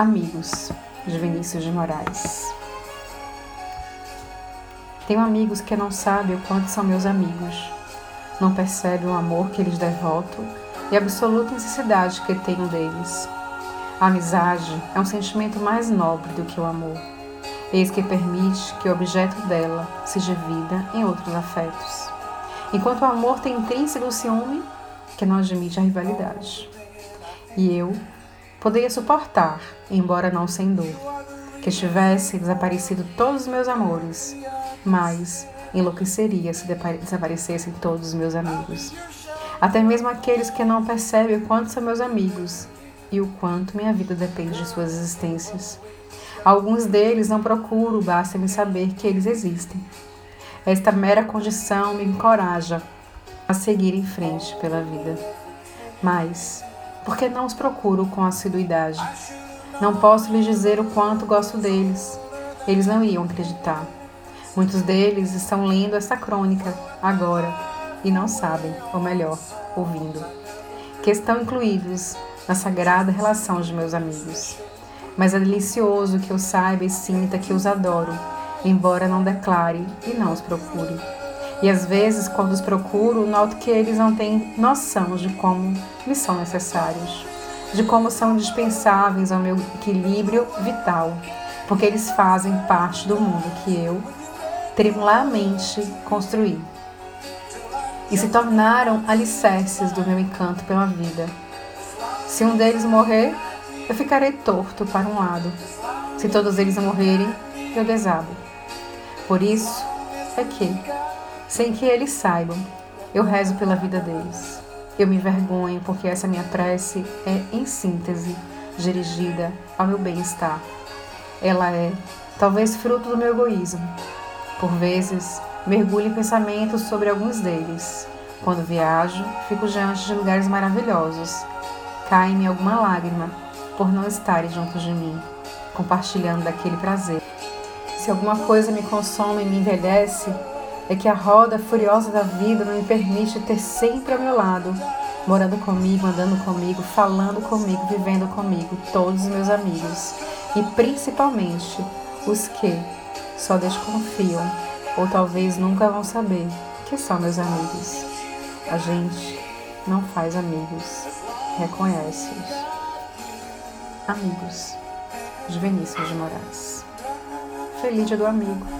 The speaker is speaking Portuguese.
Amigos, de Vinícius de Moraes. Tenho amigos que não sabem o quanto são meus amigos. Não percebem o amor que lhes devoto e a absoluta necessidade que tenho deles. A amizade é um sentimento mais nobre do que o amor. Eis que permite que o objeto dela se divida em outros afetos. Enquanto o amor tem intrínseco ciúme que não admite a rivalidade. E eu Poderia suportar, embora não sem dor, que tivesse desaparecido todos os meus amores, mas enlouqueceria se desaparecessem todos os meus amigos. Até mesmo aqueles que não percebem o quanto são meus amigos e o quanto minha vida depende de suas existências. Alguns deles não procuro, basta-me saber que eles existem. Esta mera condição me encoraja a seguir em frente pela vida. Mas porque não os procuro com assiduidade. Não posso lhes dizer o quanto gosto deles. Eles não iam acreditar. Muitos deles estão lendo essa crônica agora e não sabem, ou melhor, ouvindo, que estão incluídos na sagrada relação de meus amigos. Mas é delicioso que eu saiba e sinta que os adoro, embora não declare e não os procure. E às vezes, quando os procuro, noto que eles não têm noção de como me são necessários, de como são indispensáveis ao meu equilíbrio vital, porque eles fazem parte do mundo que eu tremulamente construí. E se tornaram alicerces do meu encanto pela vida. Se um deles morrer, eu ficarei torto para um lado. Se todos eles morrerem, eu desabo. Por isso é que sem que eles saibam. Eu rezo pela vida deles. Eu me envergonho porque essa minha prece é, em síntese, dirigida ao meu bem-estar. Ela é, talvez, fruto do meu egoísmo. Por vezes, mergulho em pensamentos sobre alguns deles. Quando viajo, fico diante de lugares maravilhosos. Cai-me alguma lágrima por não estarem junto de mim, compartilhando daquele prazer. Se alguma coisa me consome e me envelhece, é que a roda furiosa da vida não me permite ter sempre ao meu lado, morando comigo, andando comigo, falando comigo, vivendo comigo, todos os meus amigos e principalmente os que só desconfiam ou talvez nunca vão saber que são meus amigos. A gente não faz amigos, reconhece-os. Amigos, de Vinícius de Moraes. Feliz dia do amigo.